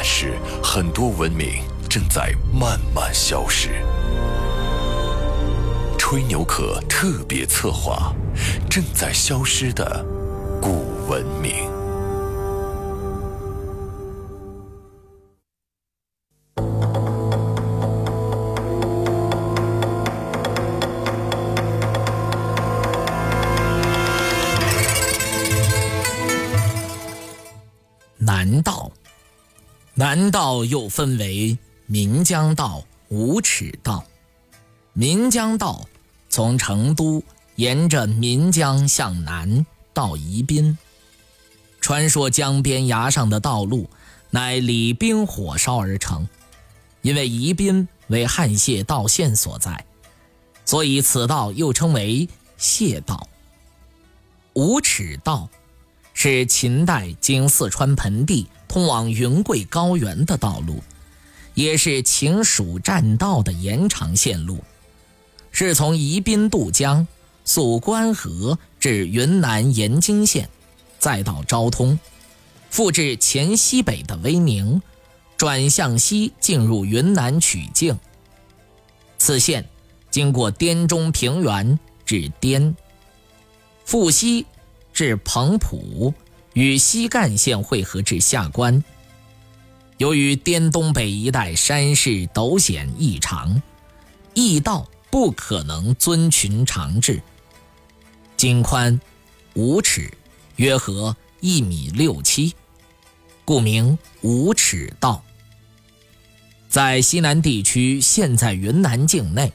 但是，很多文明正在慢慢消失。吹牛可特别策划：正在消失的南道又分为岷江道、五尺道。岷江道从成都沿着岷江向南到宜宾。传说江边崖上的道路乃李冰火烧而成，因为宜宾为汉谢道县所在，所以此道又称为谢道。五尺道是秦代经四川盆地。通往云贵高原的道路，也是秦蜀栈道的延长线路，是从宜宾渡江、溯关河至云南盐津县，再到昭通，复至黔西北的威宁，转向西进入云南曲靖。此线经过滇中平原至滇，复西至彭浦。与西干线汇合至下关。由于滇东北一带山势陡险异常，驿道不可能遵循长制，经宽五尺，约合一米六七，故名五尺道。在西南地区，现在云南境内，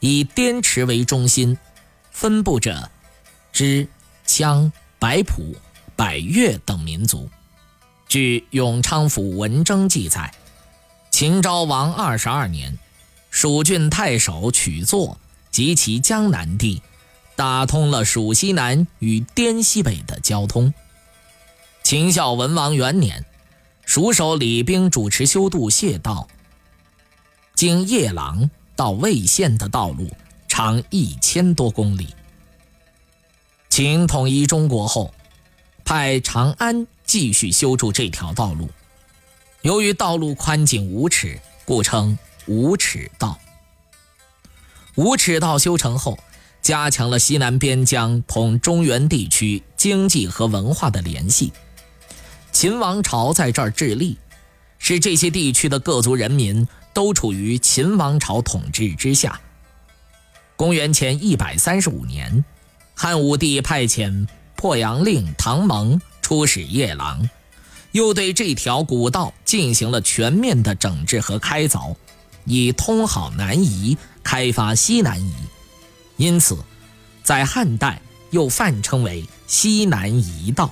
以滇池为中心，分布着之、羌、白浦。百越等民族，据《永昌府文征》记载，秦昭王二十二年，蜀郡太守曲作及其江南地，打通了蜀西南与滇西北的交通。秦孝文王元年，蜀守李冰主持修渡谢道，经夜郎到魏县的道路长一千多公里。秦统一中国后。派长安继续修筑这条道路，由于道路宽仅五尺，故称五尺道。五尺道修成后，加强了西南边疆同中原地区经济和文化的联系。秦王朝在这儿致力，使这些地区的各族人民都处于秦王朝统治之下。公元前一百三十五年，汉武帝派遣。破阳令唐蒙出使夜郎，又对这条古道进行了全面的整治和开凿，以通好南夷，开发西南夷。因此，在汉代又泛称为西南夷道。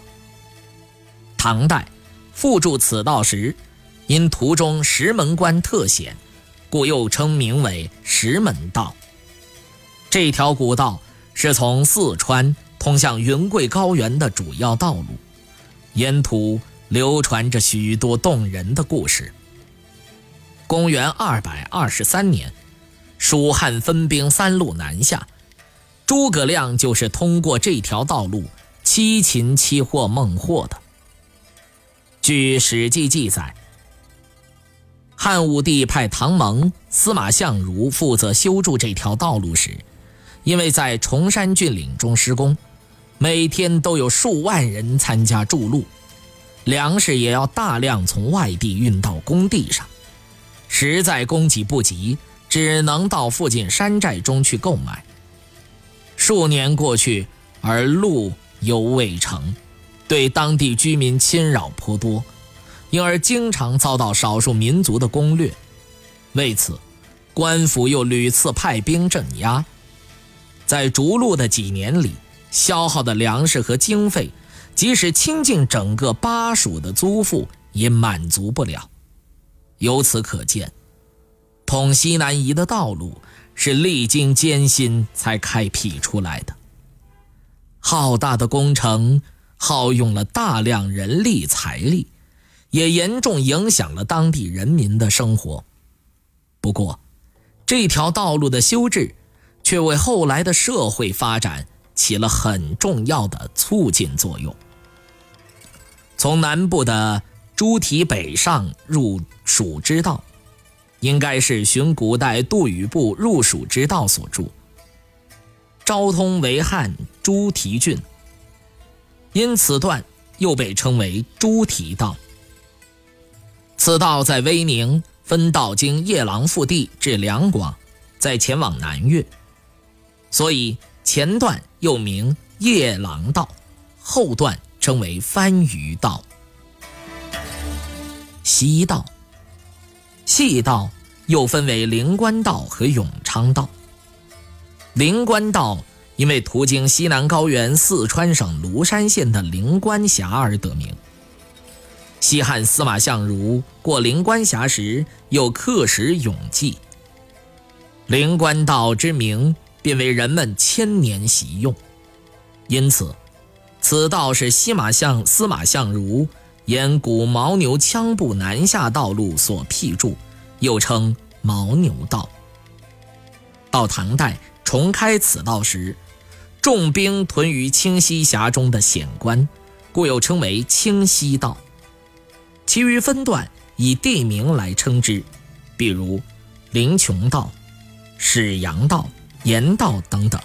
唐代复筑此道时，因途中石门关特险，故又称名为石门道。这条古道是从四川。通向云贵高原的主要道路，沿途流传着许多动人的故事。公元二百二十三年，蜀汉分兵三路南下，诸葛亮就是通过这条道路七擒七获孟获的。据《史记》记载，汉武帝派唐蒙、司马相如负责修筑这条道路时，因为在崇山峻岭中施工。每天都有数万人参加筑路，粮食也要大量从外地运到工地上，实在供给不及，只能到附近山寨中去购买。数年过去，而路犹未成，对当地居民侵扰颇多，因而经常遭到少数民族的攻略。为此，官府又屡次派兵镇压。在逐鹿的几年里。消耗的粮食和经费，即使倾尽整个巴蜀的租赋，也满足不了。由此可见，通西南夷的道路是历经艰辛才开辟出来的。浩大的工程耗用了大量人力财力，也严重影响了当地人民的生活。不过，这条道路的修治，却为后来的社会发展起了很重要的促进作用。从南部的诸提北上入蜀之道，应该是寻古代杜宇部入蜀之道所筑，昭通为汉诸提郡，因此段又被称为诸提道。此道在威宁分道经夜郎腹地至两广，再前往南越，所以前段又名夜郎道，后段。称为番禺道、西道、细道，又分为灵官道和永昌道。灵官道因为途经西南高原四川省芦山县的灵官峡而得名。西汉司马相如过灵官峡时，又刻石永记。灵官道之名，便为人们千年习用，因此。此道是西马相司马相如沿古牦牛羌部南下道路所辟筑，又称牦牛道。到唐代重开此道时，重兵屯于清溪峡中的险关，故又称为清溪道。其余分段以地名来称之，比如灵琼道、始阳道、盐道等等。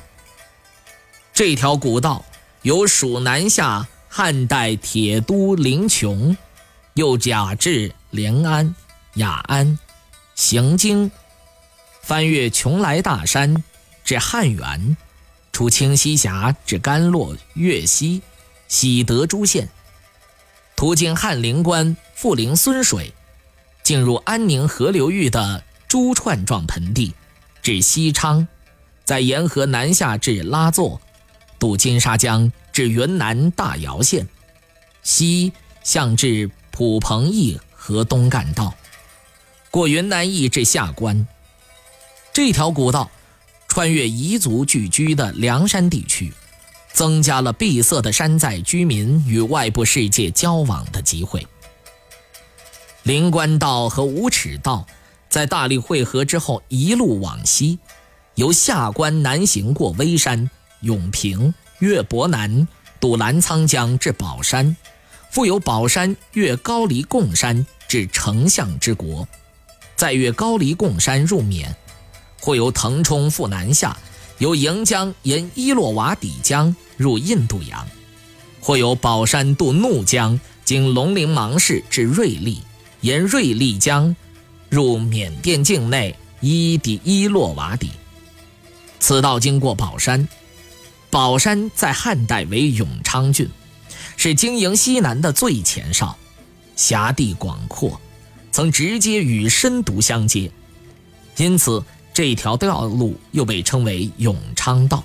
这条古道。由蜀南下，汉代铁都临邛，又假至临安、雅安，行经，翻越邛崃大山，至汉源，出清溪峡至甘洛、越西、喜德诸县，途经汉灵关、富灵孙水，进入安宁河流域的珠串状盆地，至西昌，在沿河南下至拉作。渡金沙江至云南大姚县，西向至普彭驿和东干道，过云南驿至下关。这条古道穿越彝族聚居的凉山地区，增加了闭塞的山寨居民与外部世界交往的机会。灵官道和五尺道在大理汇合之后，一路往西，由下关南行过微山。永平越博南渡澜沧江至宝山，复由宝山越高黎贡山至丞相之国，再越高黎贡山入缅，或由腾冲赴南下，由盈江沿伊洛瓦底江入印度洋，或由宝山渡怒江经龙陵芒市至瑞丽，沿瑞丽江入缅甸境内伊底伊洛瓦底。此道经过宝山。宝山在汉代为永昌郡，是经营西南的最前哨，辖地广阔，曾直接与深毒相接，因此这条道路又被称为永昌道。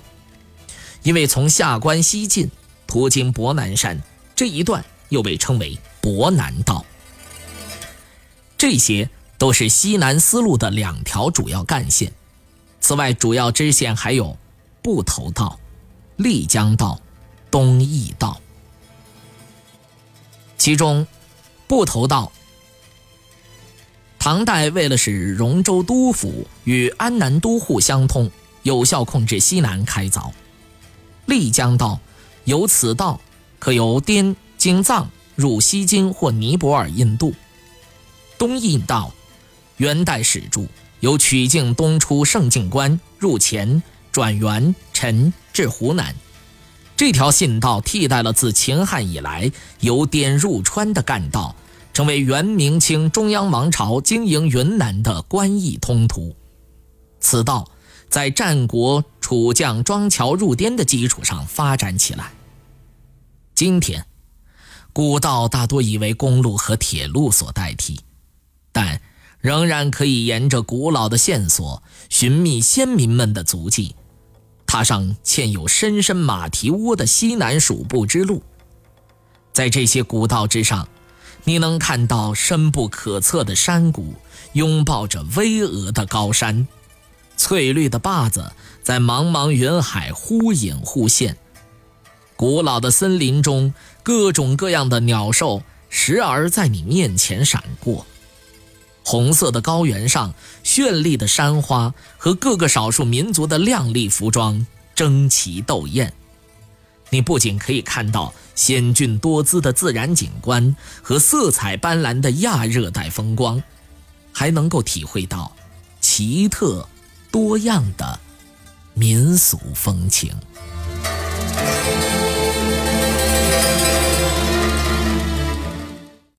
因为从下关西进，途经博南山这一段，又被称为博南道。这些都是西南丝路的两条主要干线，此外主要支线还有布头道。丽江道、东义道，其中布头道，唐代为了使荣州都府与安南都护相通，有效控制西南开凿。丽江道由此道可由滇经藏入西京或尼泊尔、印度。东印道元代始筑，由曲靖东出圣境关入黔。转元陈至湖南，这条信道替代了自秦汉以来由滇入川的干道，成为元明清中央王朝经营云南的官驿通途。此道在战国楚将庄乔入滇的基础上发展起来。今天，古道大多已为公路和铁路所代替，但仍然可以沿着古老的线索寻觅先民们的足迹。踏上嵌有深深马蹄窝的西南蜀部之路，在这些古道之上，你能看到深不可测的山谷拥抱着巍峨的高山，翠绿的坝子在茫茫云海忽隐忽现。古老的森林中，各种各样的鸟兽时而在你面前闪过。红色的高原上，绚丽的山花和各个少数民族的亮丽服装争奇斗艳。你不仅可以看到险峻多姿的自然景观和色彩斑斓的亚热带风光，还能够体会到奇特多样的民俗风情。